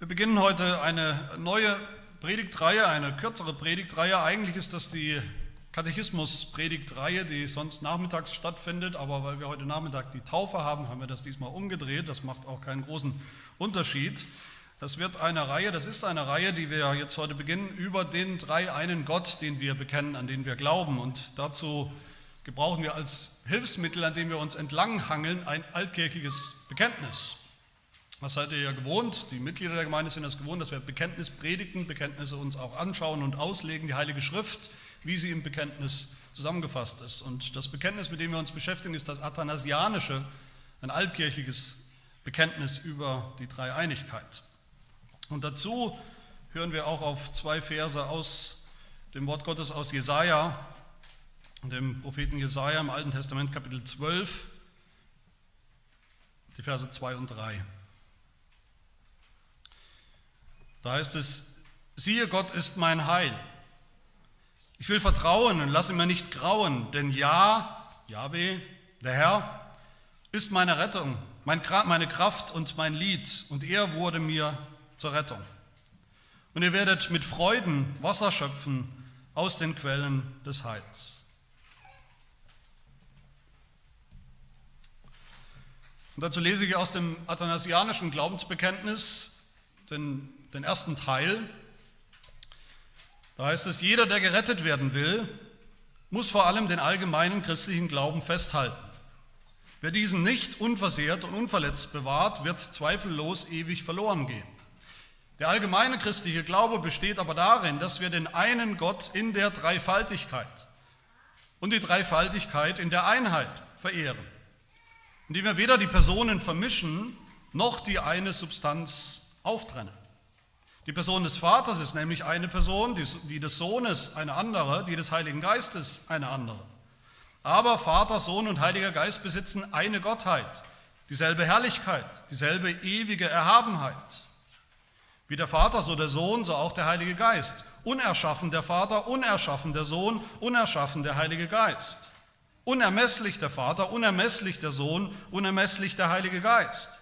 Wir beginnen heute eine neue Predigtreihe, eine kürzere Predigtreihe. Eigentlich ist das die Katechismus-Predigtreihe, die sonst nachmittags stattfindet, aber weil wir heute Nachmittag die Taufe haben, haben wir das diesmal umgedreht. Das macht auch keinen großen Unterschied. Das wird eine Reihe, das ist eine Reihe, die wir jetzt heute beginnen, über den drei einen Gott, den wir bekennen, an den wir glauben. Und dazu gebrauchen wir als Hilfsmittel, an dem wir uns entlanghangeln, ein altkirchliches Bekenntnis. Was seid ihr ja gewohnt? Die Mitglieder der Gemeinde sind es gewohnt, dass wir Bekenntnis predigen, Bekenntnisse uns auch anschauen und auslegen, die Heilige Schrift, wie sie im Bekenntnis zusammengefasst ist. Und das Bekenntnis, mit dem wir uns beschäftigen, ist das athanasianische, ein altkirchliches Bekenntnis über die Dreieinigkeit. Und dazu hören wir auch auf zwei Verse aus dem Wort Gottes aus Jesaja, dem Propheten Jesaja im Alten Testament, Kapitel 12, die Verse 2 und 3. Da heißt es, siehe, Gott ist mein Heil. Ich will vertrauen und lasse mir nicht grauen, denn ja, Yahweh, der Herr, ist meine Rettung, meine Kraft und mein Lied, und er wurde mir zur Rettung. Und ihr werdet mit Freuden Wasser schöpfen aus den Quellen des Heils. Und dazu lese ich aus dem athanasianischen Glaubensbekenntnis den den ersten Teil. Da heißt es, jeder, der gerettet werden will, muss vor allem den allgemeinen christlichen Glauben festhalten. Wer diesen nicht unversehrt und unverletzt bewahrt, wird zweifellos ewig verloren gehen. Der allgemeine christliche Glaube besteht aber darin, dass wir den einen Gott in der Dreifaltigkeit und die Dreifaltigkeit in der Einheit verehren, indem wir weder die Personen vermischen noch die eine Substanz auftrennen. Die Person des Vaters ist nämlich eine Person, die des Sohnes eine andere, die des Heiligen Geistes eine andere. Aber Vater, Sohn und Heiliger Geist besitzen eine Gottheit, dieselbe Herrlichkeit, dieselbe ewige Erhabenheit. Wie der Vater, so der Sohn, so auch der Heilige Geist. Unerschaffen der Vater, unerschaffen der Sohn, unerschaffen der Heilige Geist. Unermesslich der Vater, unermesslich der Sohn, unermesslich der Heilige Geist.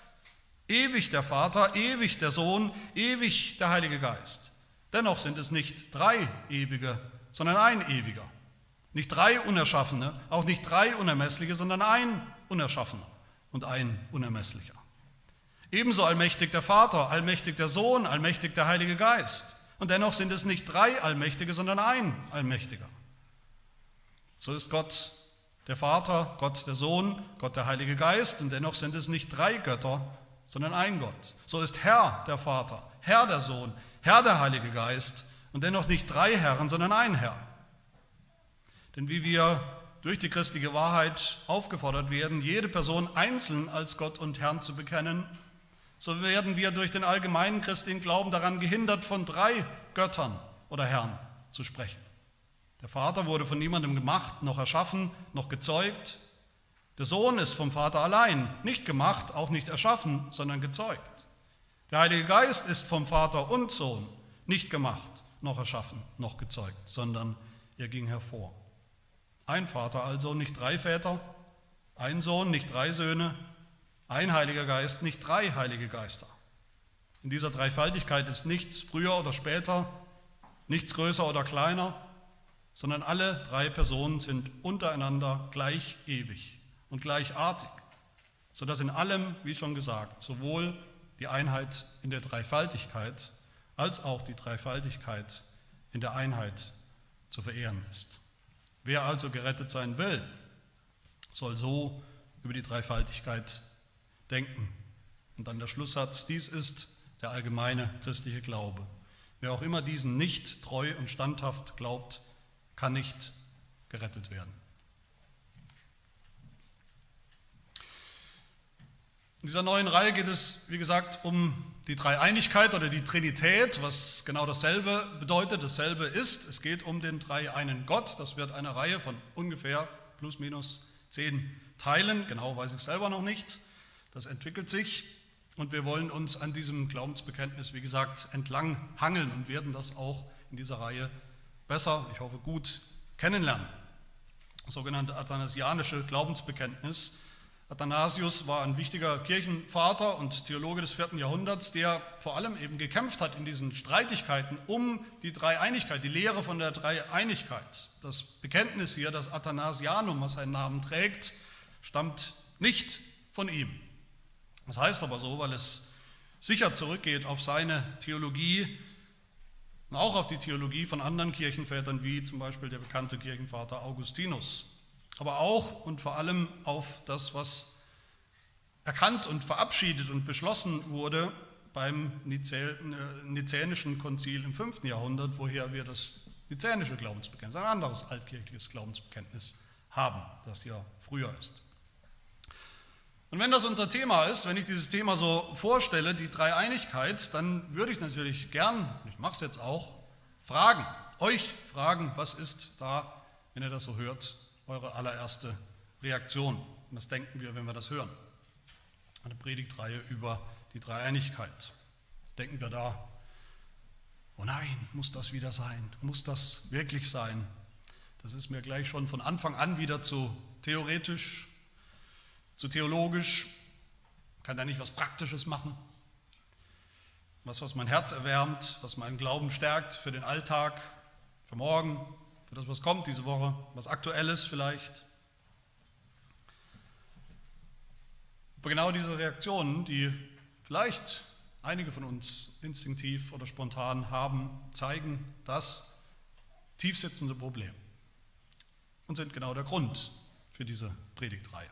Ewig der Vater, ewig der Sohn, ewig der Heilige Geist. Dennoch sind es nicht drei ewige, sondern ein ewiger. Nicht drei Unerschaffene, auch nicht drei Unermessliche, sondern ein Unerschaffener und ein Unermesslicher. Ebenso allmächtig der Vater, allmächtig der Sohn, allmächtig der Heilige Geist. Und dennoch sind es nicht drei Allmächtige, sondern ein Allmächtiger. So ist Gott der Vater, Gott der Sohn, Gott der Heilige Geist. Und dennoch sind es nicht drei Götter, sondern ein Gott. So ist Herr der Vater, Herr der Sohn, Herr der Heilige Geist und dennoch nicht drei Herren, sondern ein Herr. Denn wie wir durch die christliche Wahrheit aufgefordert werden, jede Person einzeln als Gott und Herrn zu bekennen, so werden wir durch den allgemeinen christlichen Glauben daran gehindert, von drei Göttern oder Herren zu sprechen. Der Vater wurde von niemandem gemacht, noch erschaffen, noch gezeugt. Der Sohn ist vom Vater allein, nicht gemacht, auch nicht erschaffen, sondern gezeugt. Der Heilige Geist ist vom Vater und Sohn, nicht gemacht, noch erschaffen, noch gezeugt, sondern er ging hervor. Ein Vater also, nicht drei Väter, ein Sohn, nicht drei Söhne, ein Heiliger Geist, nicht drei Heilige Geister. In dieser Dreifaltigkeit ist nichts früher oder später, nichts größer oder kleiner, sondern alle drei Personen sind untereinander gleich ewig und gleichartig, sodass in allem, wie schon gesagt, sowohl die Einheit in der Dreifaltigkeit als auch die Dreifaltigkeit in der Einheit zu verehren ist. Wer also gerettet sein will, soll so über die Dreifaltigkeit denken. Und dann der Schlusssatz, dies ist der allgemeine christliche Glaube. Wer auch immer diesen nicht treu und standhaft glaubt, kann nicht gerettet werden. In dieser neuen Reihe geht es, wie gesagt, um die Dreieinigkeit oder die Trinität, was genau dasselbe bedeutet, dasselbe ist. Es geht um den dreieinen Gott. Das wird eine Reihe von ungefähr plus minus zehn Teilen. Genau weiß ich selber noch nicht. Das entwickelt sich. Und wir wollen uns an diesem Glaubensbekenntnis, wie gesagt, entlang hangeln und werden das auch in dieser Reihe besser, ich hoffe gut, kennenlernen. Das sogenannte athanasianische Glaubensbekenntnis Athanasius war ein wichtiger Kirchenvater und Theologe des vierten Jahrhunderts, der vor allem eben gekämpft hat in diesen Streitigkeiten um die Dreieinigkeit, die Lehre von der Dreieinigkeit. Das Bekenntnis hier, das Athanasianum, was seinen Namen trägt, stammt nicht von ihm. Das heißt aber so, weil es sicher zurückgeht auf seine Theologie und auch auf die Theologie von anderen Kirchenvätern, wie zum Beispiel der bekannte Kirchenvater Augustinus aber auch und vor allem auf das, was erkannt und verabschiedet und beschlossen wurde beim äh, Nizänischen Konzil im 5. Jahrhundert, woher wir das nizänische Glaubensbekenntnis, ein anderes altkirchliches Glaubensbekenntnis haben, das ja früher ist. Und wenn das unser Thema ist, wenn ich dieses Thema so vorstelle, die Dreieinigkeit, dann würde ich natürlich gern, ich mache es jetzt auch, fragen, euch fragen, was ist da, wenn ihr das so hört, eure allererste Reaktion. Und das denken wir, wenn wir das hören. Eine Predigtreihe über die Dreieinigkeit. Denken wir da, oh nein, muss das wieder sein? Muss das wirklich sein? Das ist mir gleich schon von Anfang an wieder zu theoretisch, zu theologisch. Kann da nicht was Praktisches machen? Was, was mein Herz erwärmt, was meinen Glauben stärkt für den Alltag, für morgen, für das, was kommt diese Woche, was aktuelles vielleicht. Aber genau diese Reaktionen, die vielleicht einige von uns instinktiv oder spontan haben, zeigen das tiefsitzende Problem und sind genau der Grund für diese Predigtreihe.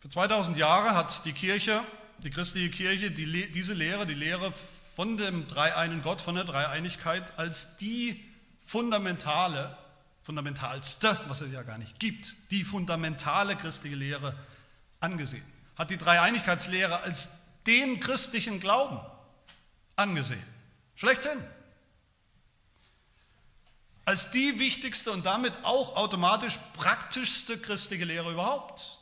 Für 2000 Jahre hat die Kirche, die christliche Kirche, die, diese Lehre, die Lehre von dem dreieinen Gott, von der Dreieinigkeit als die fundamentale, fundamentalste, was es ja gar nicht gibt, die fundamentale christliche Lehre angesehen. Hat die Dreieinigkeitslehre als den christlichen Glauben angesehen. Schlechthin. Als die wichtigste und damit auch automatisch praktischste christliche Lehre überhaupt.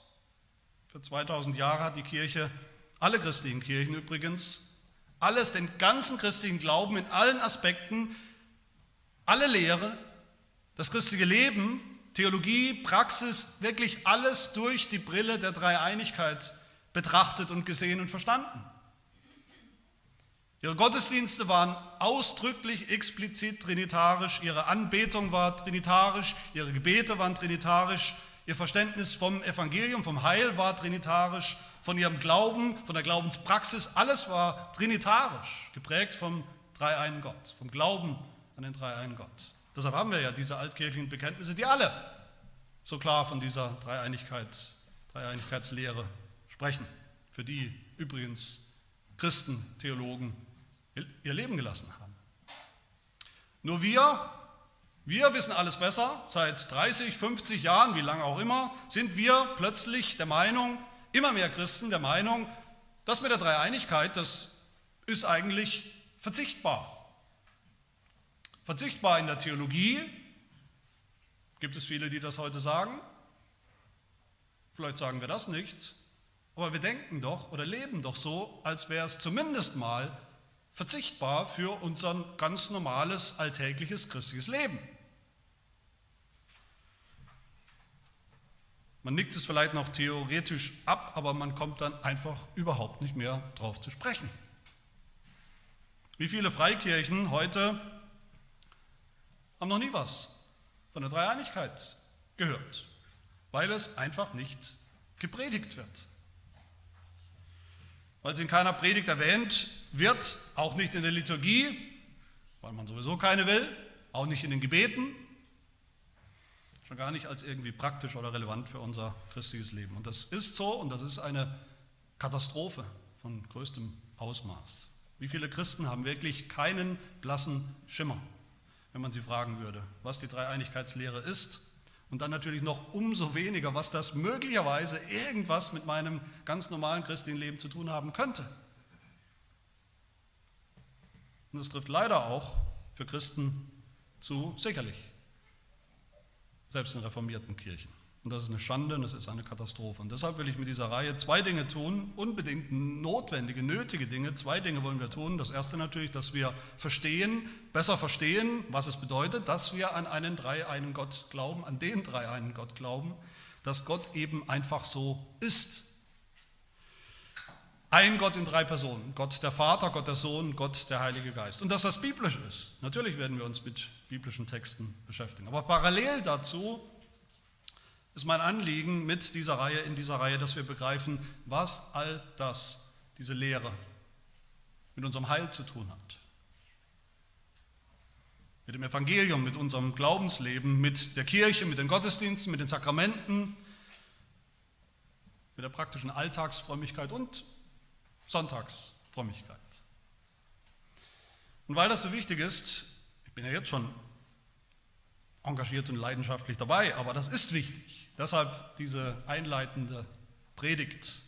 Für 2000 Jahre hat die Kirche, alle christlichen Kirchen übrigens, alles, den ganzen christlichen Glauben in allen Aspekten alle Lehre, das christliche Leben, Theologie, Praxis, wirklich alles durch die Brille der Dreieinigkeit betrachtet und gesehen und verstanden. Ihre Gottesdienste waren ausdrücklich explizit trinitarisch, ihre Anbetung war trinitarisch, ihre Gebete waren trinitarisch, ihr Verständnis vom Evangelium, vom Heil war trinitarisch, von ihrem Glauben, von der Glaubenspraxis, alles war trinitarisch, geprägt vom dreieinen Gott, vom Glauben an den dreieinen Gott. Deshalb haben wir ja diese altkirchlichen Bekenntnisse, die alle so klar von dieser Dreieinigkeit, Dreieinigkeitslehre sprechen, für die übrigens Christen, Theologen ihr Leben gelassen haben. Nur wir, wir wissen alles besser, seit 30, 50 Jahren, wie lange auch immer, sind wir plötzlich der Meinung, immer mehr Christen der Meinung, das mit der Dreieinigkeit, das ist eigentlich verzichtbar. Verzichtbar in der Theologie, gibt es viele, die das heute sagen. Vielleicht sagen wir das nicht, aber wir denken doch oder leben doch so, als wäre es zumindest mal verzichtbar für unser ganz normales, alltägliches christliches Leben. Man nickt es vielleicht noch theoretisch ab, aber man kommt dann einfach überhaupt nicht mehr drauf zu sprechen. Wie viele Freikirchen heute haben noch nie was von der Dreieinigkeit gehört, weil es einfach nicht gepredigt wird. Weil es in keiner Predigt erwähnt wird, auch nicht in der Liturgie, weil man sowieso keine will, auch nicht in den Gebeten, schon gar nicht als irgendwie praktisch oder relevant für unser christliches Leben. Und das ist so und das ist eine Katastrophe von größtem Ausmaß. Wie viele Christen haben wirklich keinen blassen Schimmer wenn man sie fragen würde, was die Dreieinigkeitslehre ist. Und dann natürlich noch umso weniger, was das möglicherweise irgendwas mit meinem ganz normalen christlichen Leben zu tun haben könnte. Und das trifft leider auch für Christen zu, sicherlich, selbst in reformierten Kirchen. Und das ist eine Schande und das ist eine Katastrophe. Und deshalb will ich mit dieser Reihe zwei Dinge tun, unbedingt notwendige, nötige Dinge. Zwei Dinge wollen wir tun. Das erste natürlich, dass wir verstehen, besser verstehen, was es bedeutet, dass wir an einen dreieinen Gott glauben, an den dreieinen Gott glauben. dass Gott eben einfach so ist. Ein Gott in drei Personen. Gott der Vater, Gott der Sohn, Gott der Heilige Geist. Und dass das biblisch ist. Natürlich werden wir uns mit biblischen Texten beschäftigen. Aber parallel dazu ist mein Anliegen mit dieser Reihe, in dieser Reihe, dass wir begreifen, was all das, diese Lehre, mit unserem Heil zu tun hat. Mit dem Evangelium, mit unserem Glaubensleben, mit der Kirche, mit den Gottesdiensten, mit den Sakramenten, mit der praktischen Alltagsfrömmigkeit und Sonntagsfrömmigkeit. Und weil das so wichtig ist, ich bin ja jetzt schon engagiert und leidenschaftlich dabei, aber das ist wichtig. Deshalb diese einleitende Predigt,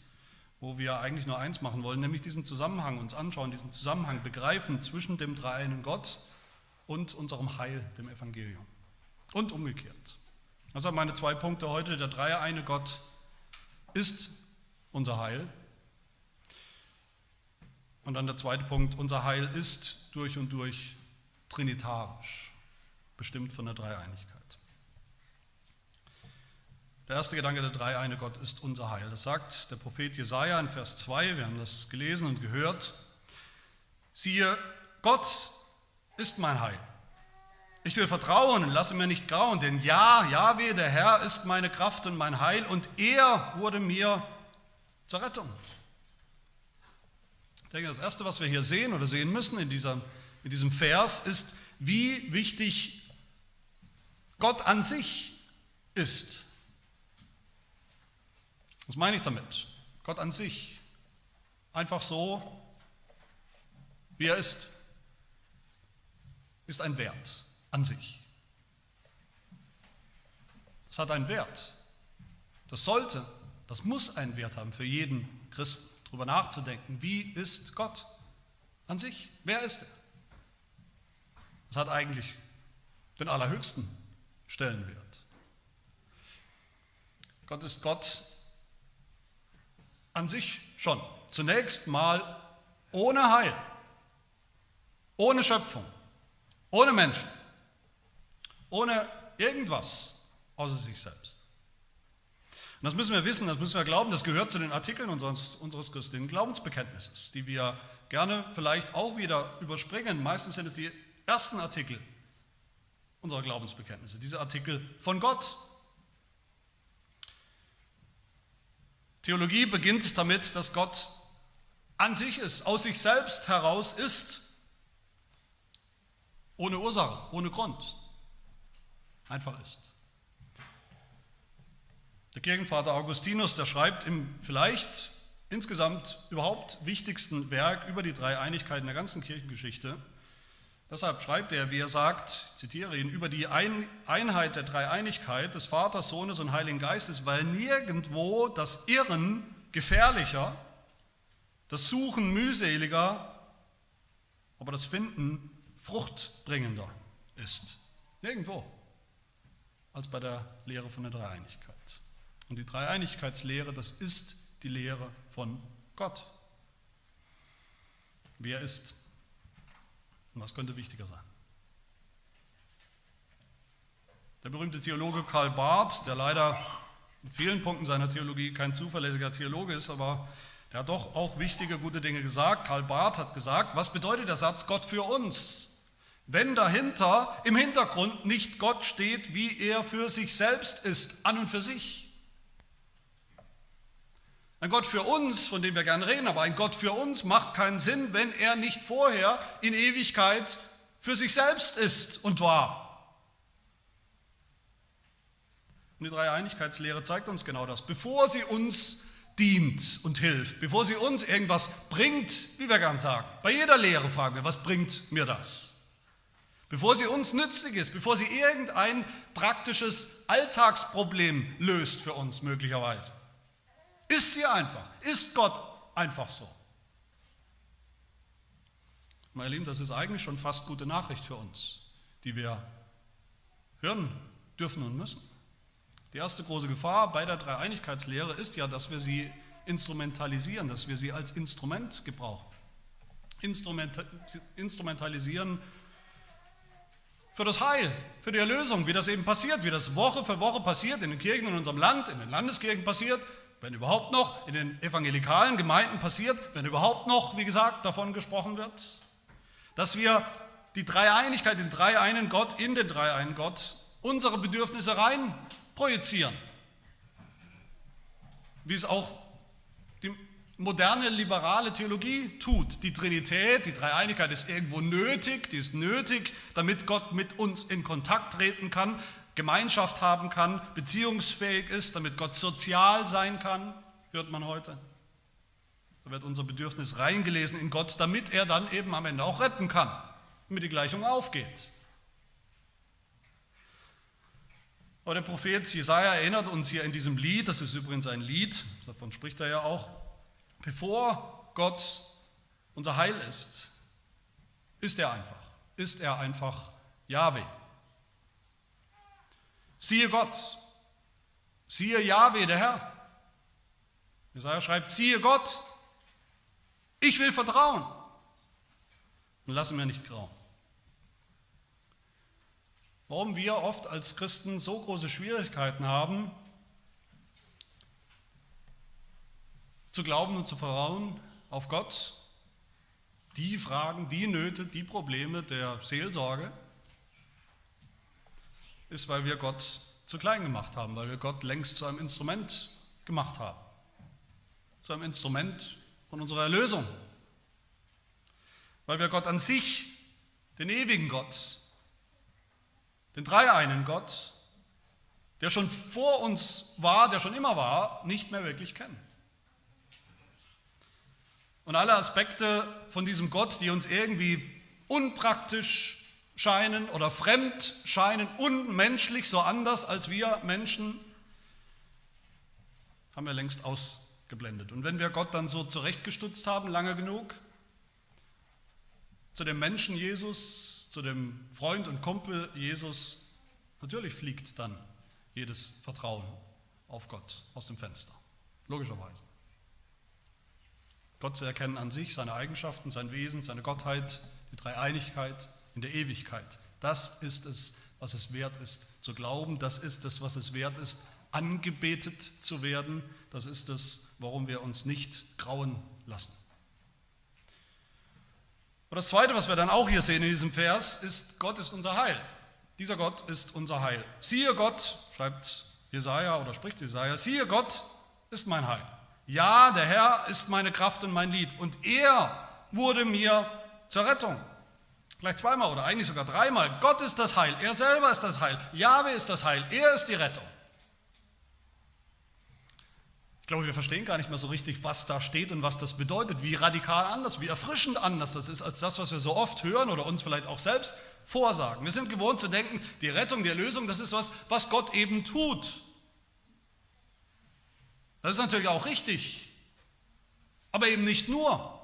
wo wir eigentlich nur eins machen wollen, nämlich diesen Zusammenhang uns anschauen, diesen Zusammenhang begreifen zwischen dem dreieinen Gott und unserem Heil, dem Evangelium. Und umgekehrt. Das sind meine zwei Punkte heute. Der dreieine Gott ist unser Heil und dann der zweite Punkt, unser Heil ist durch und durch trinitarisch, bestimmt von der Dreieinigkeit. Der erste Gedanke, der dreieine Gott ist unser Heil. Das sagt der Prophet Jesaja in Vers 2, wir haben das gelesen und gehört. Siehe, Gott ist mein Heil. Ich will vertrauen und lasse mir nicht grauen, denn ja, Jahwe, der Herr, ist meine Kraft und mein Heil und er wurde mir zur Rettung. Ich denke, das Erste, was wir hier sehen oder sehen müssen in, dieser, in diesem Vers, ist, wie wichtig Gott an sich ist. Was meine ich damit? Gott an sich. Einfach so, wie er ist, ist ein Wert an sich. Das hat einen Wert. Das sollte, das muss einen Wert haben für jeden Christen darüber nachzudenken, wie ist Gott an sich? Wer ist er? Das hat eigentlich den allerhöchsten Stellenwert. Gott ist Gott an sich schon. Zunächst mal ohne Heil, ohne Schöpfung, ohne Menschen, ohne irgendwas außer sich selbst. Und das müssen wir wissen, das müssen wir glauben, das gehört zu den Artikeln unseres, unseres christlichen Glaubensbekenntnisses, die wir gerne vielleicht auch wieder überspringen. Meistens sind es die ersten Artikel unserer Glaubensbekenntnisse, diese Artikel von Gott. Theologie beginnt damit, dass Gott an sich ist, aus sich selbst heraus ist, ohne Ursache, ohne Grund, einfach ist. Der Kirchenvater Augustinus, der schreibt im vielleicht insgesamt überhaupt wichtigsten Werk über die drei Einigkeiten der ganzen Kirchengeschichte. Deshalb schreibt er, wie er sagt, ich zitiere ihn, über die Einheit der Dreieinigkeit des Vaters, Sohnes und Heiligen Geistes, weil nirgendwo das Irren gefährlicher, das Suchen mühseliger, aber das Finden fruchtbringender ist. Nirgendwo als bei der Lehre von der Dreieinigkeit. Und die Dreieinigkeitslehre, das ist die Lehre von Gott. Wer ist und was könnte wichtiger sein? Der berühmte Theologe Karl Barth, der leider in vielen Punkten seiner Theologie kein zuverlässiger Theologe ist, aber der hat doch auch wichtige, gute Dinge gesagt. Karl Barth hat gesagt, was bedeutet der Satz Gott für uns? Wenn dahinter im Hintergrund nicht Gott steht, wie er für sich selbst ist, an und für sich. Ein Gott für uns, von dem wir gerne reden, aber ein Gott für uns macht keinen Sinn, wenn er nicht vorher in Ewigkeit für sich selbst ist und war. Und die Dreieinigkeitslehre zeigt uns genau das. Bevor sie uns dient und hilft, bevor sie uns irgendwas bringt, wie wir gern sagen, bei jeder Lehre fragen wir, was bringt mir das? Bevor sie uns nützlich ist, bevor sie irgendein praktisches Alltagsproblem löst für uns möglicherweise ist sie einfach. Ist Gott einfach so. Meine Lieben, das ist eigentlich schon fast gute Nachricht für uns, die wir hören dürfen und müssen. Die erste große Gefahr bei der Dreieinigkeitslehre ist ja, dass wir sie instrumentalisieren, dass wir sie als Instrument gebrauchen. Instrumentalisieren für das Heil, für die Erlösung, wie das eben passiert, wie das Woche für Woche passiert, in den Kirchen in unserem Land, in den Landeskirchen passiert, wenn überhaupt noch, in den evangelikalen Gemeinden passiert, wenn überhaupt noch, wie gesagt, davon gesprochen wird, dass wir die Dreieinigkeit, den dreieinen Gott, in den dreieinen Gott, unsere Bedürfnisse rein projizieren. Wie es auch die moderne liberale Theologie tut. Die Trinität, die Dreieinigkeit ist irgendwo nötig, die ist nötig, damit Gott mit uns in Kontakt treten kann, Gemeinschaft haben kann, beziehungsfähig ist, damit Gott sozial sein kann, hört man heute. Da wird unser Bedürfnis reingelesen in Gott, damit er dann eben am Ende auch retten kann, damit die Gleichung aufgeht. Aber der Prophet Jesaja erinnert uns hier in diesem Lied, das ist übrigens ein Lied, davon spricht er ja auch, bevor Gott unser Heil ist, ist er einfach, ist er einfach Yahweh. Siehe Gott, siehe Yahweh, der Herr. Jesaja schreibt, siehe Gott, ich will vertrauen und lasse mir nicht grauen. Warum wir oft als Christen so große Schwierigkeiten haben, zu glauben und zu vertrauen auf Gott, die Fragen, die Nöte, die Probleme der Seelsorge, ist, weil wir Gott zu klein gemacht haben, weil wir Gott längst zu einem Instrument gemacht haben. Zu einem Instrument von unserer Erlösung. Weil wir Gott an sich, den ewigen Gott, den dreieinen Gott, der schon vor uns war, der schon immer war, nicht mehr wirklich kennen. Und alle Aspekte von diesem Gott, die uns irgendwie unpraktisch scheinen oder fremd scheinen, unmenschlich, so anders als wir Menschen, haben wir längst ausgeblendet. Und wenn wir Gott dann so zurechtgestutzt haben, lange genug, zu dem Menschen Jesus, zu dem Freund und Kumpel Jesus, natürlich fliegt dann jedes Vertrauen auf Gott aus dem Fenster. Logischerweise. Gott zu erkennen an sich, seine Eigenschaften, sein Wesen, seine Gottheit, die Dreieinigkeit, in der Ewigkeit. Das ist es, was es wert ist zu glauben. Das ist es, was es wert ist, angebetet zu werden. Das ist es, warum wir uns nicht grauen lassen. Und das Zweite, was wir dann auch hier sehen in diesem Vers, ist, Gott ist unser Heil. Dieser Gott ist unser Heil. Siehe Gott, schreibt Jesaja oder spricht Jesaja, siehe Gott ist mein Heil. Ja, der Herr ist meine Kraft und mein Lied. Und er wurde mir zur Rettung. Vielleicht zweimal oder eigentlich sogar dreimal. Gott ist das Heil, er selber ist das Heil, Jahwe ist das Heil, er ist die Rettung. Ich glaube, wir verstehen gar nicht mehr so richtig, was da steht und was das bedeutet, wie radikal anders, wie erfrischend anders das ist als das, was wir so oft hören oder uns vielleicht auch selbst vorsagen. Wir sind gewohnt zu denken, die Rettung, die Erlösung, das ist was, was Gott eben tut. Das ist natürlich auch richtig, aber eben nicht nur.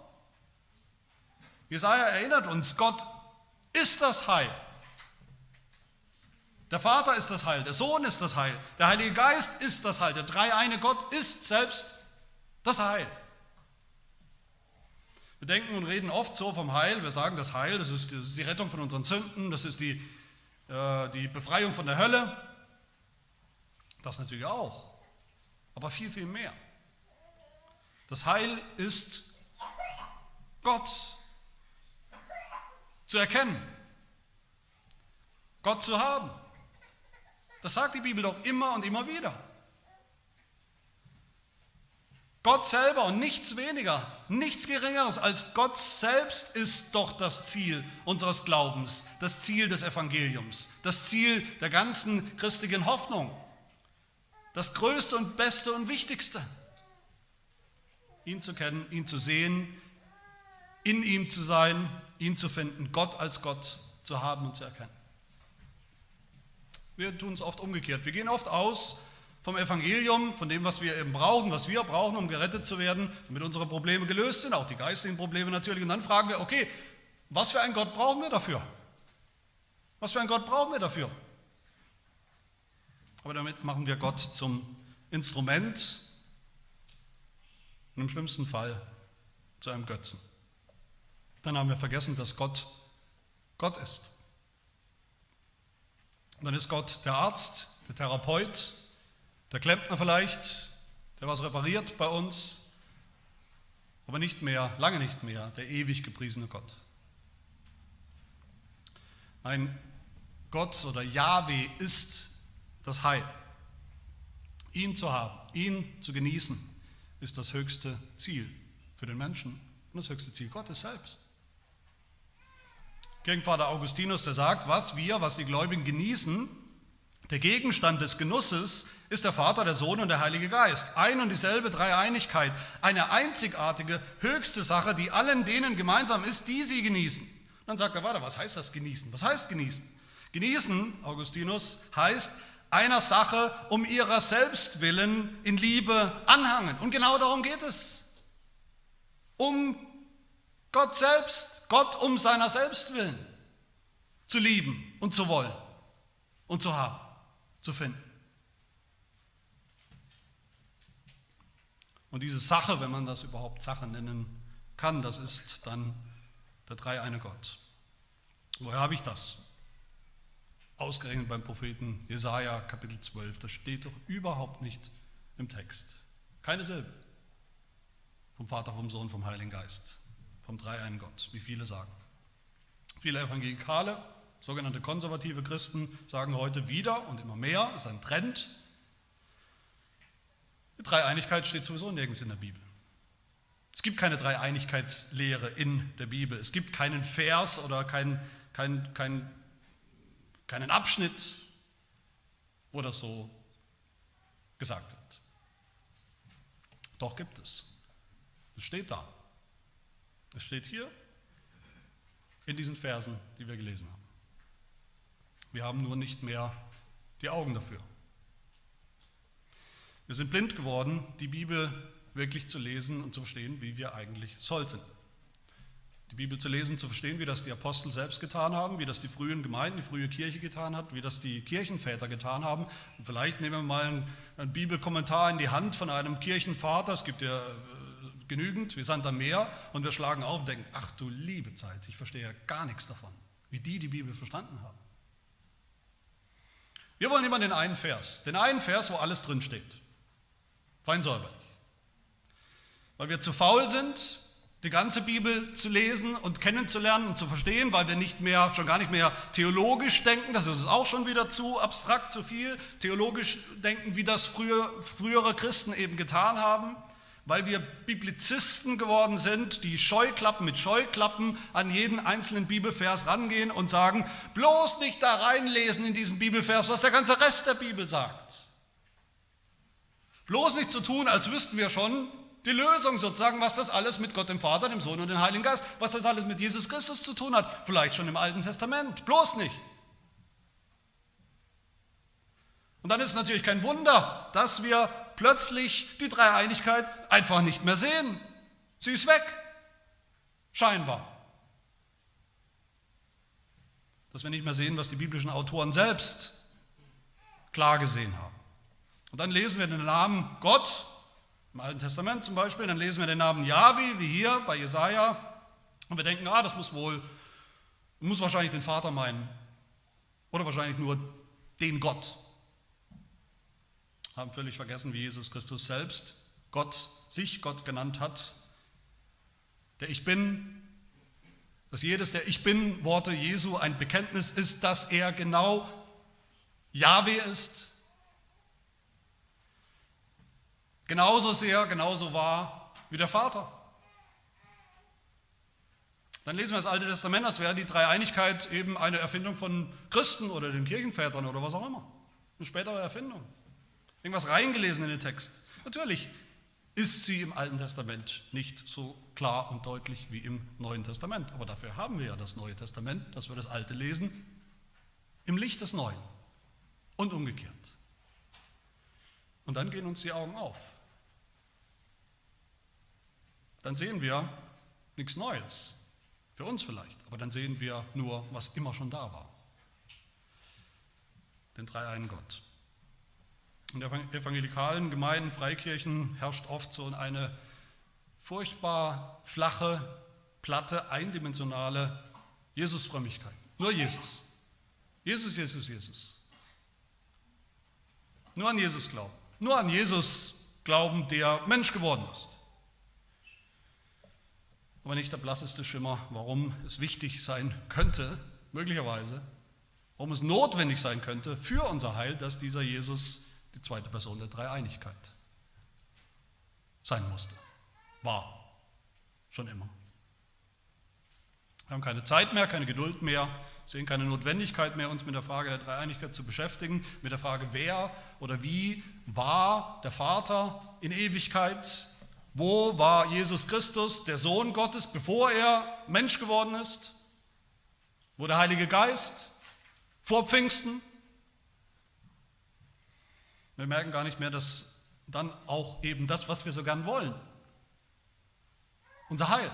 Jesaja erinnert uns, Gott ist das Heil. Der Vater ist das Heil, der Sohn ist das Heil, der Heilige Geist ist das Heil, der dreieine Gott ist selbst das Heil. Wir denken und reden oft so vom Heil, wir sagen, das Heil, das ist, die Rettung von unseren Sünden, das ist die, äh, die Befreiung von der Hölle. Das natürlich auch, aber viel, viel mehr. Das Heil ist Gott zu erkennen, Gott zu haben. Das sagt die Bibel doch immer und immer wieder. Gott selber und nichts weniger, nichts Geringeres als Gott selbst ist doch das Ziel unseres Glaubens, das Ziel des Evangeliums, das Ziel der ganzen christlichen Hoffnung, das Größte und Beste und Wichtigste. Ihn zu kennen, ihn zu sehen, in ihm zu sein ihn zu finden, Gott als Gott zu haben und zu erkennen. Wir tun es oft umgekehrt. Wir gehen oft aus vom Evangelium, von dem, was wir eben brauchen, was wir brauchen, um gerettet zu werden, damit unsere Probleme gelöst sind, auch die geistigen Probleme natürlich. Und dann fragen wir, okay, was für einen Gott brauchen wir dafür? Was für einen Gott brauchen wir dafür? Aber damit machen wir Gott zum Instrument und im schlimmsten Fall zu einem Götzen. Dann haben wir vergessen, dass Gott Gott ist. Und dann ist Gott der Arzt, der Therapeut, der Klempner vielleicht, der was repariert bei uns, aber nicht mehr, lange nicht mehr, der ewig gepriesene Gott. Ein Gott oder Yahweh ist das Heil. Ihn zu haben, ihn zu genießen, ist das höchste Ziel für den Menschen und das höchste Ziel Gottes selbst. Kirchenvater Augustinus, der sagt, was wir, was die Gläubigen genießen, der Gegenstand des Genusses ist der Vater, der Sohn und der Heilige Geist. Ein und dieselbe Dreieinigkeit, eine einzigartige, höchste Sache, die allen denen gemeinsam ist, die sie genießen. Dann sagt er weiter, was heißt das genießen? Was heißt genießen? Genießen, Augustinus, heißt einer Sache um ihrer selbst willen in Liebe anhangen. Und genau darum geht es. Um Gott selbst, Gott um seiner selbst willen zu lieben und zu wollen und zu haben, zu finden. Und diese Sache, wenn man das überhaupt Sache nennen kann, das ist dann der dreieine Gott. Woher habe ich das? Ausgerechnet beim Propheten Jesaja, Kapitel 12. Das steht doch überhaupt nicht im Text. Keine Silbe. Vom Vater, vom Sohn, vom Heiligen Geist. Vom dreieinen Gott, wie viele sagen. Viele Evangelikale, sogenannte konservative Christen, sagen heute wieder und immer mehr, ist ein Trend. Die Dreieinigkeit steht sowieso nirgends in der Bibel. Es gibt keine Dreieinigkeitslehre in der Bibel. Es gibt keinen Vers oder kein, kein, kein keinen Abschnitt, wo das so gesagt wird. Doch gibt es. Es steht da. Es steht hier in diesen Versen, die wir gelesen haben. Wir haben nur nicht mehr die Augen dafür. Wir sind blind geworden, die Bibel wirklich zu lesen und zu verstehen, wie wir eigentlich sollten die Bibel zu lesen, zu verstehen, wie das die Apostel selbst getan haben, wie das die frühen Gemeinden, die frühe Kirche getan hat, wie das die Kirchenväter getan haben. Und vielleicht nehmen wir mal einen, Bibelkommentar in die Hand von einem Kirchenvater, es gibt ja genügend, wie Sand am Meer, und wir schlagen auf und denken, ach du liebe Zeit, ich verstehe ja gar nichts davon, wie die die Bibel verstanden haben. Wir wollen immer den einen Vers, den einen Vers, wo alles drin steht, fein säuberlich. Weil wir zu faul sind, die ganze Bibel zu lesen und kennenzulernen und zu verstehen, weil wir nicht mehr, schon gar nicht mehr theologisch denken, das ist auch schon wieder zu abstrakt, zu viel, theologisch denken, wie das früher, frühere Christen eben getan haben, weil wir Biblizisten geworden sind, die Scheuklappen mit Scheuklappen an jeden einzelnen Bibelvers rangehen und sagen, bloß nicht da reinlesen in diesen Bibelvers, was der ganze Rest der Bibel sagt. Bloß nicht zu so tun, als wüssten wir schon, die Lösung sozusagen, was das alles mit Gott dem Vater, dem Sohn und dem Heiligen Geist, was das alles mit Jesus Christus zu tun hat. Vielleicht schon im Alten Testament, bloß nicht. Und dann ist es natürlich kein Wunder, dass wir plötzlich die Dreieinigkeit einfach nicht mehr sehen. Sie ist weg. Scheinbar. Dass wir nicht mehr sehen, was die biblischen Autoren selbst klar gesehen haben. Und dann lesen wir den Namen Gott im Alten Testament zum Beispiel, dann lesen wir den Namen Yahweh, wie hier bei Jesaja, und wir denken, ah, das muss wohl, muss wahrscheinlich den Vater meinen. Oder wahrscheinlich nur den Gott. Haben völlig vergessen, wie Jesus Christus selbst Gott, sich Gott genannt hat. Der Ich Bin, dass jedes der Ich Bin-Worte Jesu ein Bekenntnis ist, dass er genau Yahweh ist, Genauso sehr, genauso wahr wie der Vater. Dann lesen wir das Alte Testament, als wäre die Dreieinigkeit eben eine Erfindung von Christen oder den Kirchenvätern oder was auch immer. Eine spätere Erfindung. Irgendwas reingelesen in den Text. Natürlich ist sie im Alten Testament nicht so klar und deutlich wie im Neuen Testament. Aber dafür haben wir ja das Neue Testament, dass wir das Alte lesen im Licht des Neuen und umgekehrt. Und dann gehen uns die Augen auf dann sehen wir nichts Neues. Für uns vielleicht, aber dann sehen wir nur, was immer schon da war. Den dreieinen Gott. In evangelikalen Gemeinden, Freikirchen herrscht oft so eine furchtbar flache, platte, eindimensionale Jesusfrömmigkeit. Nur Jesus. Jesus, Jesus, Jesus. Nur an Jesus glauben. Nur an Jesus glauben, der Mensch geworden ist. Aber nicht der blasseste Schimmer, warum es wichtig sein könnte, möglicherweise, warum es notwendig sein könnte für unser Heil, dass dieser Jesus die zweite Person der Dreieinigkeit sein musste. War. Schon immer. Wir haben keine Zeit mehr, keine Geduld mehr, sehen keine Notwendigkeit mehr, uns mit der Frage der Dreieinigkeit zu beschäftigen, mit der Frage, wer oder wie war der Vater in Ewigkeit, wo war Jesus Christus, der Sohn Gottes, bevor er Mensch geworden ist, wo der Heilige Geist vor Pfingsten. Wir merken gar nicht mehr, dass dann auch eben das, was wir so gern wollen, unser Heil,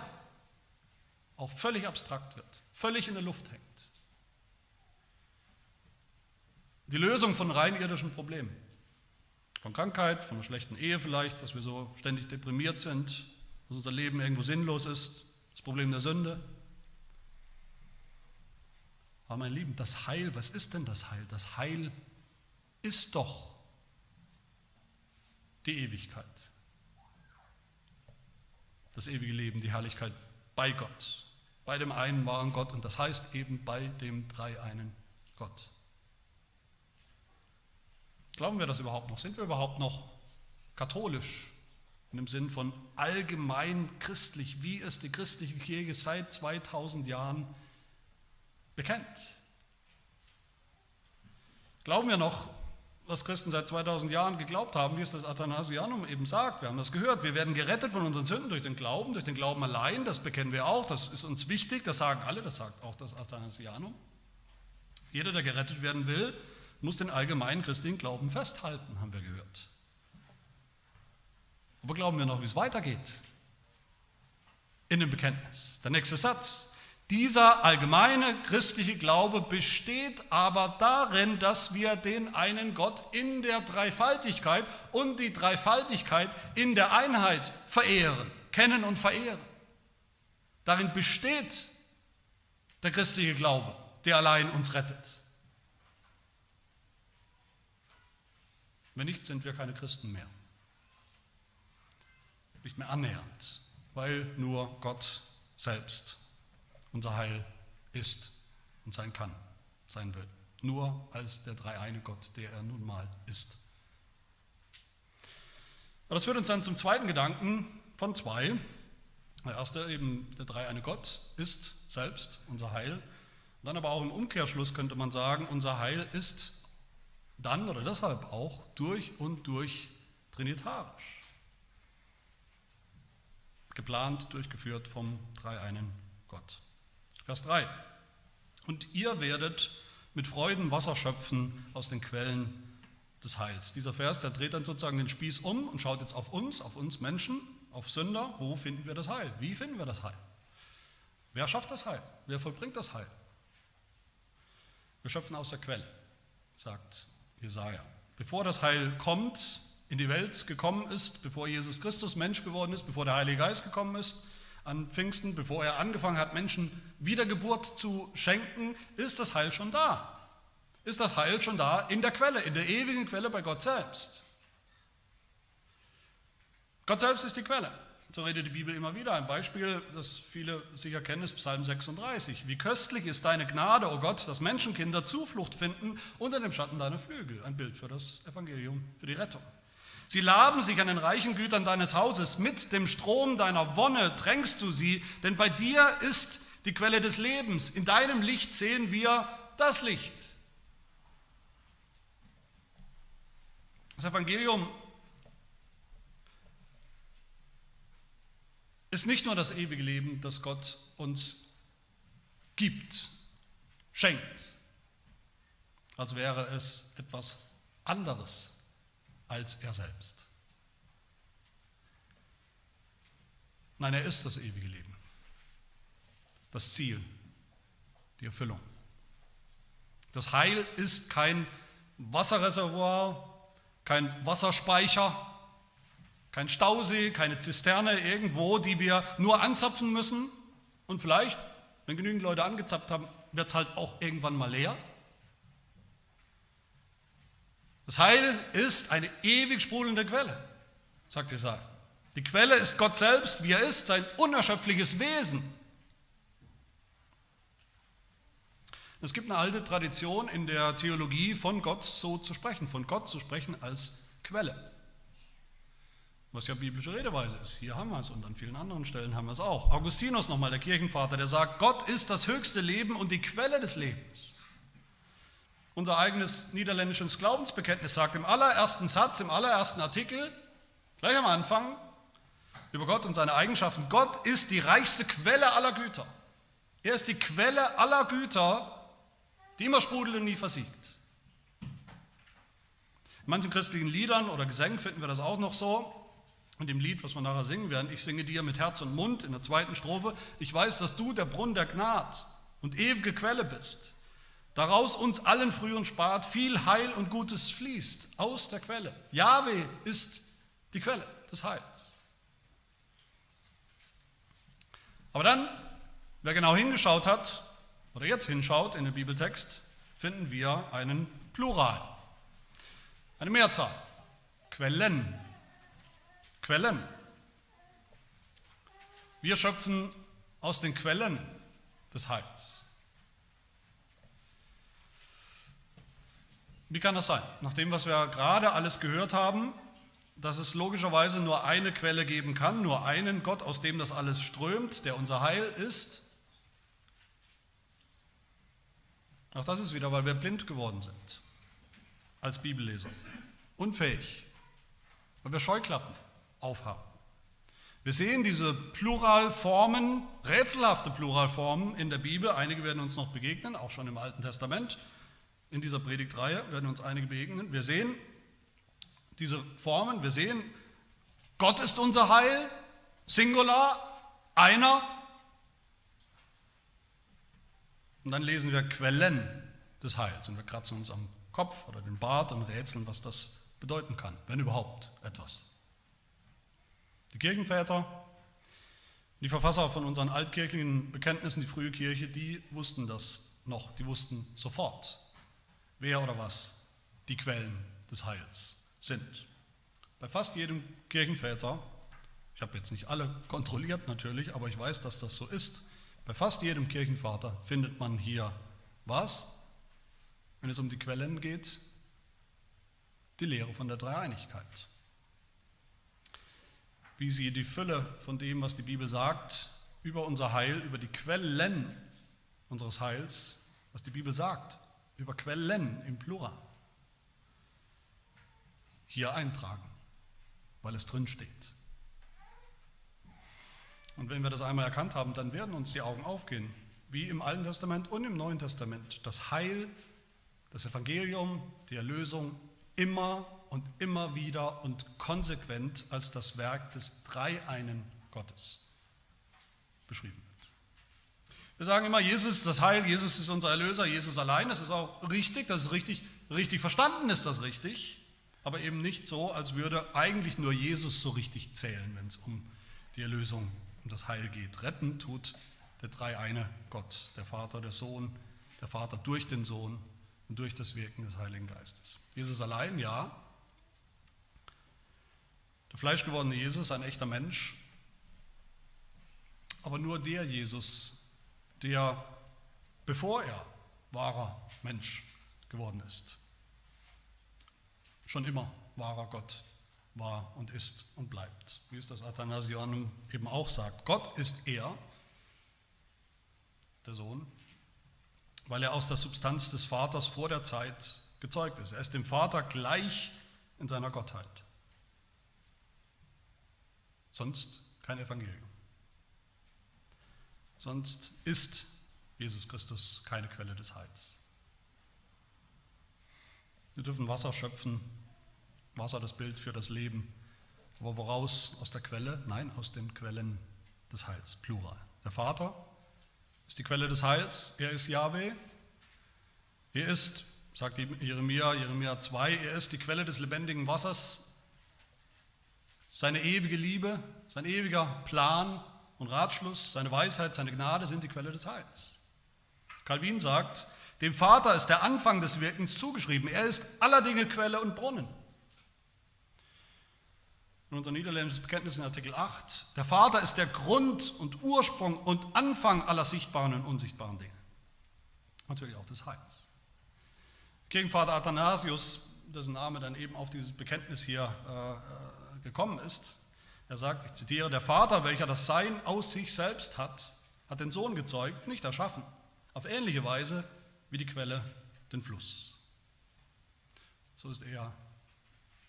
auch völlig abstrakt wird, völlig in der Luft hängt. Die Lösung von rein irdischen Problemen, von Krankheit, von einer schlechten Ehe vielleicht, dass wir so ständig deprimiert sind, dass unser Leben irgendwo sinnlos ist, das Problem der Sünde. Aber mein Lieben, das Heil, was ist denn das Heil? Das Heil ist doch die Ewigkeit, das ewige Leben, die Herrlichkeit bei Gott, bei dem einen wahren Gott und das heißt eben bei dem dreieinen Gott. Glauben wir das überhaupt noch? Sind wir überhaupt noch katholisch in dem Sinn von allgemein christlich, wie es die christliche Kirche seit 2000 Jahren bekennt? Glauben wir noch, was Christen seit 2000 Jahren geglaubt haben, wie es das Athanasianum eben sagt. Wir haben das gehört. Wir werden gerettet von unseren Sünden durch den Glauben, durch den Glauben allein. Das bekennen wir auch. Das ist uns wichtig. Das sagen alle. Das sagt auch das Athanasianum. Jeder, der gerettet werden will, muss den allgemeinen christlichen Glauben festhalten, haben wir gehört. Aber glauben wir noch, wie es weitergeht? In dem Bekenntnis. Der nächste Satz. Dieser allgemeine christliche Glaube besteht aber darin, dass wir den einen Gott in der Dreifaltigkeit und die Dreifaltigkeit in der Einheit verehren, kennen und verehren. Darin besteht der christliche Glaube, der allein uns rettet. Wenn nicht, sind wir keine Christen mehr. Nicht mehr annähernd, weil nur Gott selbst unser Heil ist und sein kann, sein will. Nur als der dreieine Gott, der er nun mal ist. Aber das führt uns dann zum zweiten Gedanken von zwei. Der erste eben, der dreieine Gott ist selbst unser Heil. Dann aber auch im Umkehrschluss könnte man sagen, unser Heil ist dann oder deshalb auch durch und durch trinitarisch. Geplant, durchgeführt vom dreieinen Gott. Vers 3. Und ihr werdet mit Freuden Wasser schöpfen aus den Quellen des Heils. Dieser Vers, der dreht dann sozusagen den Spieß um und schaut jetzt auf uns, auf uns Menschen, auf Sünder. Wo finden wir das Heil? Wie finden wir das Heil? Wer schafft das Heil? Wer vollbringt das Heil? Wir schöpfen aus der Quelle, sagt Jesaja. Bevor das Heil kommt, in die Welt gekommen ist, bevor Jesus Christus Mensch geworden ist, bevor der Heilige Geist gekommen ist, an Pfingsten, bevor er angefangen hat, Menschen Wiedergeburt zu schenken, ist das Heil schon da. Ist das Heil schon da in der Quelle, in der ewigen Quelle bei Gott selbst. Gott selbst ist die Quelle. So redet die Bibel immer wieder. Ein Beispiel, das viele sicher kennen, ist Psalm 36. Wie köstlich ist deine Gnade, o oh Gott, dass Menschenkinder Zuflucht finden unter dem Schatten deiner Flügel. Ein Bild für das Evangelium, für die Rettung. Sie laben sich an den reichen Gütern deines Hauses. Mit dem Strom deiner Wonne tränkst du sie, denn bei dir ist die Quelle des Lebens. In deinem Licht sehen wir das Licht. Das Evangelium ist nicht nur das ewige Leben, das Gott uns gibt, schenkt, als wäre es etwas anderes als er selbst. Nein, er ist das ewige Leben, das Ziel, die Erfüllung. Das Heil ist kein Wasserreservoir, kein Wasserspeicher, kein Stausee, keine Zisterne irgendwo, die wir nur anzapfen müssen und vielleicht, wenn genügend Leute angezapft haben, wird es halt auch irgendwann mal leer. Das Heil ist eine ewig sprudelnde Quelle, sagt Jesaja. Die Quelle ist Gott selbst, wie er ist, sein unerschöpfliches Wesen. Es gibt eine alte Tradition in der Theologie, von Gott so zu sprechen, von Gott zu sprechen als Quelle. Was ja biblische Redeweise ist. Hier haben wir es und an vielen anderen Stellen haben wir es auch. Augustinus nochmal, der Kirchenvater, der sagt, Gott ist das höchste Leben und die Quelle des Lebens. Unser eigenes niederländisches Glaubensbekenntnis sagt im allerersten Satz, im allerersten Artikel, gleich am Anfang, über Gott und seine Eigenschaften. Gott ist die reichste Quelle aller Güter. Er ist die Quelle aller Güter, die immer sprudelt und nie versiegt. In manchen christlichen Liedern oder Gesängen finden wir das auch noch so. Und im Lied, was wir nachher singen werden, ich singe dir mit Herz und Mund in der zweiten Strophe, ich weiß, dass du der Brunnen der Gnad und ewige Quelle bist. Daraus uns allen früh spart viel Heil und Gutes fließt aus der Quelle. Jahwe ist die Quelle des Heils. Aber dann, wer genau hingeschaut hat oder jetzt hinschaut in den Bibeltext, finden wir einen Plural, eine Mehrzahl, Quellen Quellen. Wir schöpfen aus den Quellen des Heils. Wie kann das sein? Nach dem, was wir gerade alles gehört haben, dass es logischerweise nur eine Quelle geben kann, nur einen Gott, aus dem das alles strömt, der unser Heil ist. Auch das ist wieder, weil wir blind geworden sind als Bibelleser. Unfähig, weil wir Scheuklappen aufhaben. Wir sehen diese Pluralformen, rätselhafte Pluralformen in der Bibel. Einige werden uns noch begegnen, auch schon im Alten Testament. In dieser Predigtreihe werden uns einige begegnen. Wir sehen diese Formen, wir sehen, Gott ist unser Heil, Singular, einer. Und dann lesen wir Quellen des Heils und wir kratzen uns am Kopf oder den Bart und rätseln, was das bedeuten kann, wenn überhaupt etwas. Die Kirchenväter, die Verfasser von unseren altkirchlichen Bekenntnissen, die frühe Kirche, die wussten das noch, die wussten sofort, wer oder was die Quellen des Heils sind. Bei fast jedem Kirchenväter, ich habe jetzt nicht alle kontrolliert natürlich, aber ich weiß, dass das so ist, bei fast jedem Kirchenvater findet man hier was, wenn es um die Quellen geht, die Lehre von der Dreieinigkeit wie sie die Fülle von dem, was die Bibel sagt, über unser Heil, über die Quellen unseres Heils, was die Bibel sagt, über Quellen im Plural, hier eintragen, weil es drin steht. Und wenn wir das einmal erkannt haben, dann werden uns die Augen aufgehen, wie im Alten Testament und im Neuen Testament. Das Heil, das Evangelium, die Erlösung immer und immer wieder und konsequent als das Werk des Dreieinen Gottes beschrieben wird. Wir sagen immer, Jesus ist das Heil, Jesus ist unser Erlöser, Jesus allein. Das ist auch richtig, das ist richtig, richtig verstanden ist das richtig, aber eben nicht so, als würde eigentlich nur Jesus so richtig zählen, wenn es um die Erlösung, um das Heil geht. Retten tut der Dreieine Gott, der Vater, der Sohn, der Vater durch den Sohn und durch das Wirken des Heiligen Geistes. Jesus allein, ja, der fleischgewordene Jesus, ein echter Mensch, aber nur der Jesus, der, bevor er wahrer Mensch geworden ist, schon immer wahrer Gott war und ist und bleibt. Wie es das Athanasianum eben auch sagt. Gott ist er, der Sohn, weil er aus der Substanz des Vaters vor der Zeit gezeugt ist. Er ist dem Vater gleich in seiner Gottheit. Sonst kein Evangelium. Sonst ist Jesus Christus keine Quelle des Heils. Wir dürfen Wasser schöpfen, Wasser das Bild für das Leben. Aber woraus? Aus der Quelle? Nein, aus den Quellen des Heils, plural. Der Vater ist die Quelle des Heils, er ist Yahweh. Er ist, sagt Jeremia, Jeremia 2, er ist die Quelle des lebendigen Wassers, seine ewige Liebe, sein ewiger Plan und Ratschluss, seine Weisheit, seine Gnade sind die Quelle des Heils. Calvin sagt, Dem Vater ist der Anfang des Wirkens zugeschrieben. Er ist aller Dinge Quelle und Brunnen. In unser niederländisches Bekenntnis in Artikel 8, der Vater ist der Grund und Ursprung und Anfang aller sichtbaren und unsichtbaren Dinge. Natürlich auch des Heils. Kirchenvater Athanasius, dessen Name dann eben auf dieses Bekenntnis hier äh, äh, gekommen ist, er sagt, ich zitiere, der Vater, welcher das Sein aus sich selbst hat, hat den Sohn gezeugt, nicht erschaffen, auf ähnliche Weise wie die Quelle den Fluss. So ist er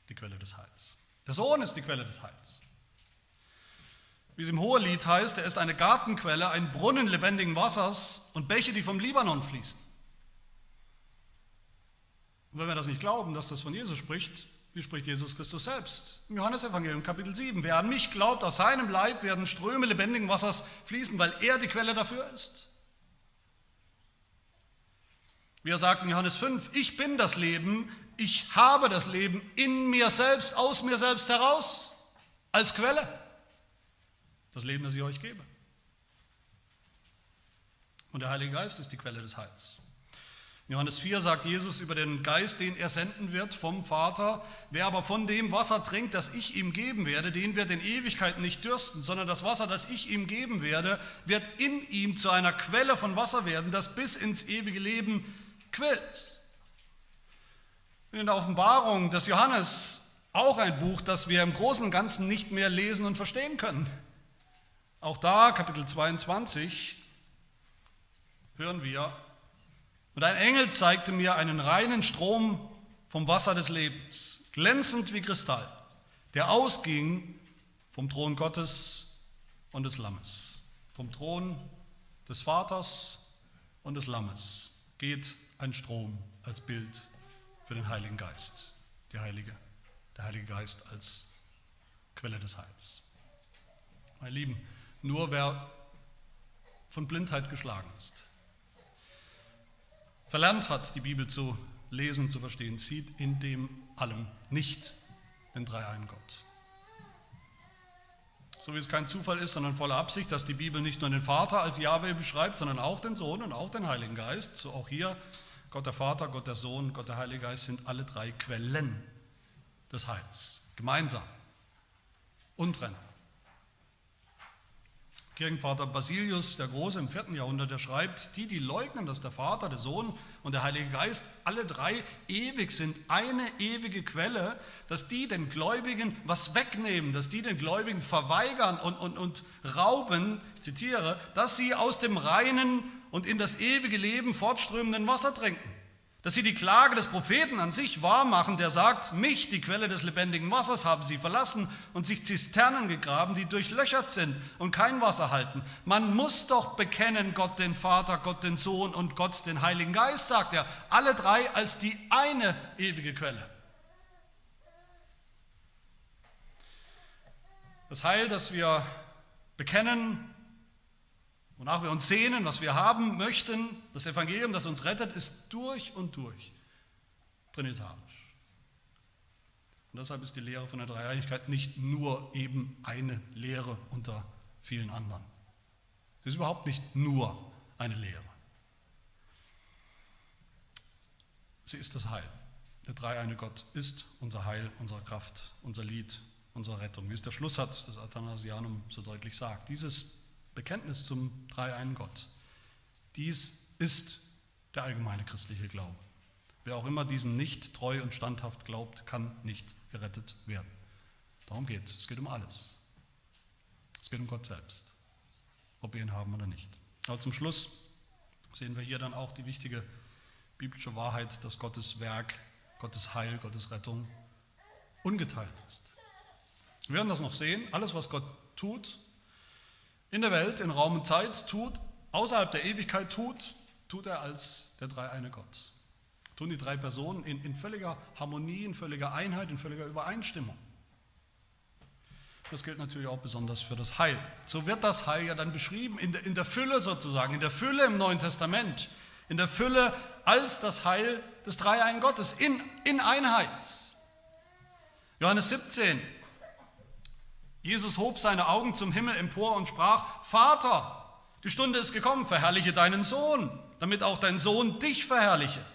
die Quelle des Heils. Der Sohn ist die Quelle des Heils. Wie es im Hohelied heißt, er ist eine Gartenquelle, ein Brunnen lebendigen Wassers und Bäche, die vom Libanon fließen. Und wenn wir das nicht glauben, dass das von Jesus spricht, wie spricht Jesus Christus selbst? Im Johannesevangelium Kapitel 7. Wer an mich glaubt, aus seinem Leib werden Ströme lebendigen Wassers fließen, weil er die Quelle dafür ist. Wie er sagt in Johannes 5, ich bin das Leben, ich habe das Leben in mir selbst, aus mir selbst heraus, als Quelle. Das Leben, das ich euch gebe. Und der Heilige Geist ist die Quelle des Heils. In Johannes 4 sagt Jesus über den Geist, den er senden wird vom Vater, wer aber von dem Wasser trinkt, das ich ihm geben werde, den wird in Ewigkeit nicht dürsten, sondern das Wasser, das ich ihm geben werde, wird in ihm zu einer Quelle von Wasser werden, das bis ins ewige Leben quillt in der Offenbarung des Johannes auch ein Buch, das wir im Großen und Ganzen nicht mehr lesen und verstehen können. Auch da, Kapitel 22, hören wir, und ein Engel zeigte mir einen reinen Strom vom Wasser des Lebens, glänzend wie Kristall, der ausging vom Thron Gottes und des Lammes. Vom Thron des Vaters und des Lammes geht ein Strom als Bild für den Heiligen Geist, die Heilige, der Heilige Geist als Quelle des Heils. Meine Lieben, nur wer von Blindheit geschlagen ist, verlernt hat, die Bibel zu lesen, zu verstehen, sieht in dem allem nicht den dreieinen Gott. So wie es kein Zufall ist, sondern voller Absicht, dass die Bibel nicht nur den Vater als Jahwe beschreibt, sondern auch den Sohn und auch den Heiligen Geist, so auch hier Gott der Vater, Gott der Sohn, Gott der Heilige Geist sind alle drei Quellen des Heils. Gemeinsam. Untrennbar. Kirchenvater Basilius der Große im vierten Jahrhundert, der schreibt, die, die leugnen, dass der Vater, der Sohn und der Heilige Geist alle drei ewig sind, eine ewige Quelle, dass die den Gläubigen was wegnehmen, dass die den Gläubigen verweigern und, und, und rauben, ich zitiere, dass sie aus dem reinen und in das ewige Leben fortströmenden Wasser trinken. Dass sie die Klage des Propheten an sich wahrmachen, der sagt, mich, die Quelle des lebendigen Wassers, haben sie verlassen und sich Zisternen gegraben, die durchlöchert sind und kein Wasser halten. Man muss doch bekennen, Gott den Vater, Gott den Sohn und Gott den Heiligen Geist, sagt er, alle drei als die eine ewige Quelle. Das Heil, das wir bekennen, Wonach wir uns sehnen, was wir haben möchten, das Evangelium, das uns rettet, ist durch und durch trinitarisch. Und deshalb ist die Lehre von der Dreieinigkeit nicht nur eben eine Lehre unter vielen anderen. Sie ist überhaupt nicht nur eine Lehre. Sie ist das Heil. Der dreieine Gott ist unser Heil, unsere Kraft, unser Lied, unsere Rettung, wie es der Schlusssatz des Athanasianum so deutlich sagt. Dieses Bekenntnis zum dreieinen Gott. Dies ist der allgemeine christliche Glaube. Wer auch immer diesen nicht treu und standhaft glaubt, kann nicht gerettet werden. Darum geht es. Es geht um alles. Es geht um Gott selbst, ob wir ihn haben oder nicht. Aber zum Schluss sehen wir hier dann auch die wichtige biblische Wahrheit, dass Gottes Werk, Gottes Heil, Gottes Rettung ungeteilt ist. Wir werden das noch sehen. Alles, was Gott tut, in der Welt, in Raum und Zeit tut, außerhalb der Ewigkeit tut, tut er als der dreieine Gott. Tun die drei Personen in, in völliger Harmonie, in völliger Einheit, in völliger Übereinstimmung. Das gilt natürlich auch besonders für das Heil. So wird das Heil ja dann beschrieben in der, in der Fülle sozusagen, in der Fülle im Neuen Testament, in der Fülle als das Heil des Dreieinen Gottes, in, in Einheit. Johannes 17, Jesus hob seine Augen zum Himmel empor und sprach, Vater, Die Stunde ist gekommen, verherrliche deinen Sohn, damit auch dein Sohn dich verherrliche.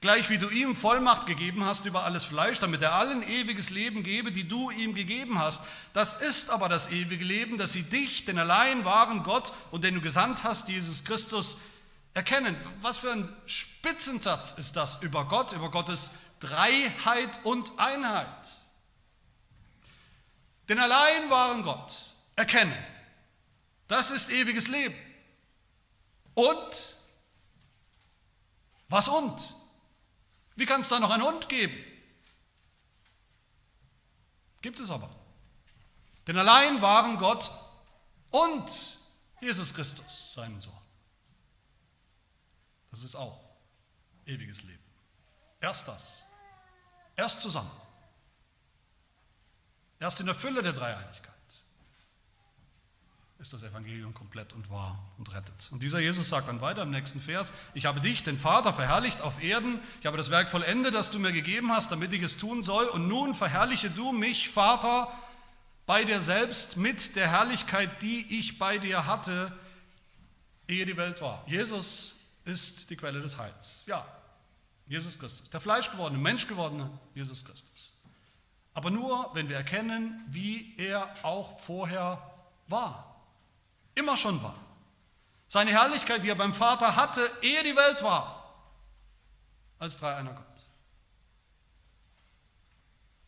Gleich wie du ihm Vollmacht gegeben hast über alles Fleisch, damit er allen ewiges Leben gebe, die du ihm gegeben hast. Das ist aber das ewige Leben, dass sie dich, den allein wahren Gott und den du gesandt hast, Jesus Christus, erkennen. Was für ein Spitzensatz ist das über Gott, über Gottes Dreiheit und Einheit. Den allein wahren Gott erkennen. Das ist ewiges Leben. Und? Was und? Wie kann es da noch einen und geben? Gibt es aber. Denn allein waren Gott und Jesus Christus, seinen Sohn. Das ist auch ewiges Leben. Erst das. Erst zusammen. Erst in der Fülle der Dreieinigkeit ist das Evangelium komplett und wahr und rettet. Und dieser Jesus sagt dann weiter im nächsten Vers, ich habe dich, den Vater, verherrlicht auf Erden, ich habe das Werk vollendet, das du mir gegeben hast, damit ich es tun soll, und nun verherrliche du mich, Vater, bei dir selbst mit der Herrlichkeit, die ich bei dir hatte, ehe die Welt war. Jesus ist die Quelle des Heils. Ja, Jesus Christus, der fleischgewordene, menschgewordene Jesus Christus. Aber nur, wenn wir erkennen, wie er auch vorher war immer schon war. Seine Herrlichkeit, die er beim Vater hatte, ehe die Welt war, als dreieiner Gott.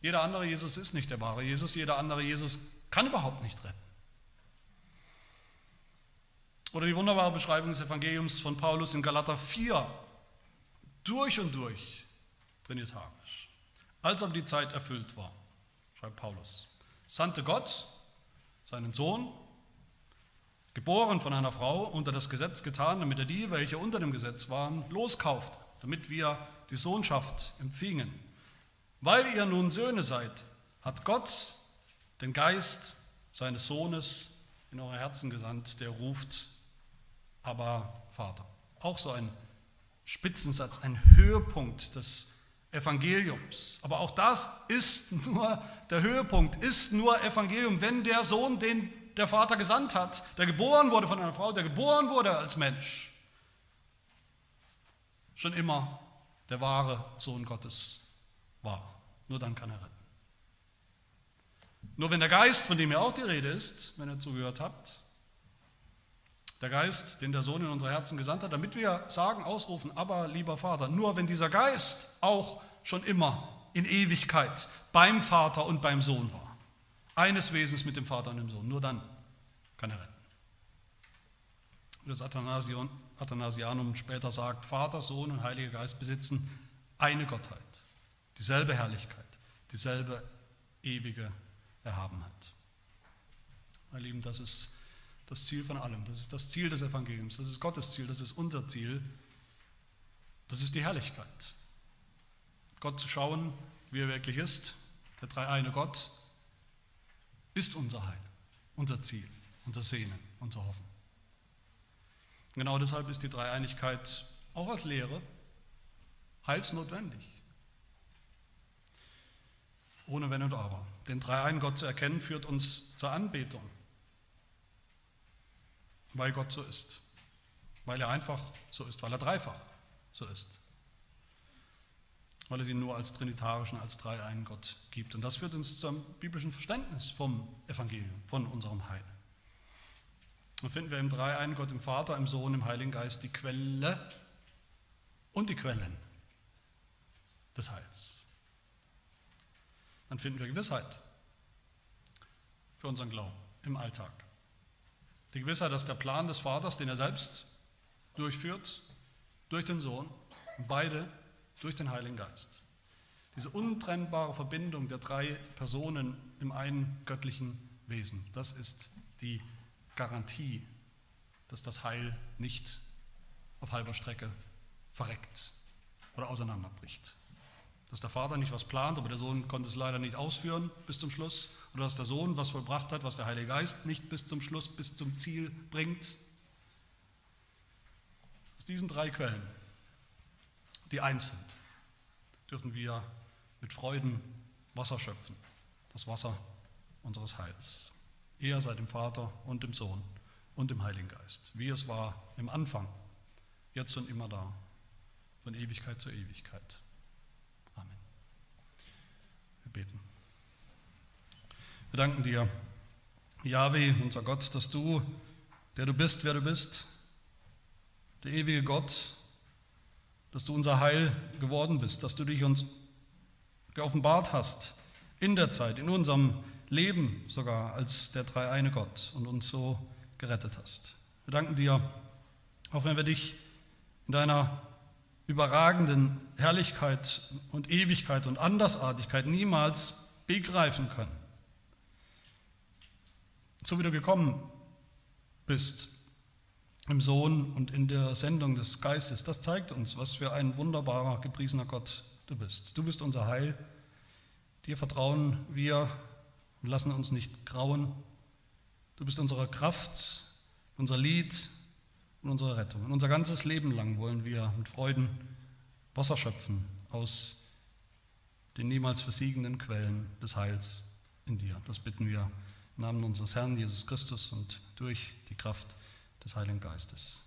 Jeder andere Jesus ist nicht der wahre Jesus, jeder andere Jesus kann überhaupt nicht retten. Oder die wunderbare Beschreibung des Evangeliums von Paulus in Galater 4, durch und durch trinitarisch. Als aber die Zeit erfüllt war, schreibt Paulus, sandte Gott seinen Sohn, geboren von einer Frau, unter das Gesetz getan, damit er die, welche unter dem Gesetz waren, loskaufte, damit wir die Sohnschaft empfingen. Weil ihr nun Söhne seid, hat Gott den Geist seines Sohnes in eure Herzen gesandt, der ruft, aber Vater. Auch so ein Spitzensatz, ein Höhepunkt des Evangeliums. Aber auch das ist nur der Höhepunkt, ist nur Evangelium, wenn der Sohn den der Vater gesandt hat, der geboren wurde von einer Frau, der geboren wurde als Mensch, schon immer der wahre Sohn Gottes war. Nur dann kann er retten. Nur wenn der Geist, von dem ja auch die Rede ist, wenn ihr zugehört habt, der Geist, den der Sohn in unsere Herzen gesandt hat, damit wir sagen, ausrufen, aber lieber Vater, nur wenn dieser Geist auch schon immer in Ewigkeit beim Vater und beim Sohn war, eines Wesens mit dem Vater und dem Sohn. Nur dann kann er retten. Das Athanasianum später sagt, Vater, Sohn und Heiliger Geist besitzen eine Gottheit, dieselbe Herrlichkeit, dieselbe ewige Erhabenheit. Meine Lieben, das ist das Ziel von allem. Das ist das Ziel des Evangeliums. Das ist Gottes Ziel. Das ist unser Ziel. Das ist die Herrlichkeit. Gott zu schauen, wie er wirklich ist, der dreieine Gott, ist unser Heil, unser Ziel, unser Sehnen, unser Hoffen. Genau deshalb ist die Dreieinigkeit auch als Lehre heilsnotwendig. Ohne Wenn und Aber. Den dreieinen Gott zu erkennen führt uns zur Anbetung, weil Gott so ist, weil er einfach so ist, weil er dreifach so ist weil es ihn nur als trinitarischen, als dreieinen Gott gibt. Und das führt uns zum biblischen Verständnis vom Evangelium, von unserem Heil. Dann finden wir im dreieinen Gott, im Vater, im Sohn, im Heiligen Geist die Quelle und die Quellen des Heils. Dann finden wir Gewissheit für unseren Glauben im Alltag. Die Gewissheit, dass der Plan des Vaters, den er selbst durchführt, durch den Sohn, beide durch den Heiligen Geist. Diese untrennbare Verbindung der drei Personen im einen göttlichen Wesen, das ist die Garantie, dass das Heil nicht auf halber Strecke verreckt oder auseinanderbricht. Dass der Vater nicht was plant, aber der Sohn konnte es leider nicht ausführen bis zum Schluss. Oder dass der Sohn was vollbracht hat, was der Heilige Geist nicht bis zum Schluss, bis zum Ziel bringt. Aus diesen drei Quellen die eins sind, dürfen wir mit Freuden Wasser schöpfen, das Wasser unseres Heils. Er sei dem Vater und dem Sohn und im Heiligen Geist, wie es war im Anfang, jetzt und immer da, von Ewigkeit zu Ewigkeit. Wir beten. Wir danken dir, Yahweh, unser Gott, dass du, der du bist, wer du bist, der ewige Gott, dass du unser Heil geworden bist, dass du dich uns geoffenbart hast in der Zeit, in unserem Leben sogar als der dreieine Gott und uns so gerettet hast. Wir danken dir, auch wenn wir dich in deiner überragenden Herrlichkeit und Ewigkeit und Andersartigkeit niemals begreifen können. So wie du gekommen bist im Sohn und in der Sendung des Geistes, das zeigt uns, was für ein wunderbarer, gepriesener Gott du bist. Du bist unser Heil. Dir vertrauen wir und lassen uns nicht grauen. Du bist unsere Kraft, unser Lied und unsere Rettung. Und unser ganzes Leben lang wollen wir mit Freuden Wasser schöpfen aus den niemals versiegenden Quellen des Heils in dir. Das bitten wir im Namen unseres Herrn Jesus Christus und durch die Kraft des Heiligen Geistes.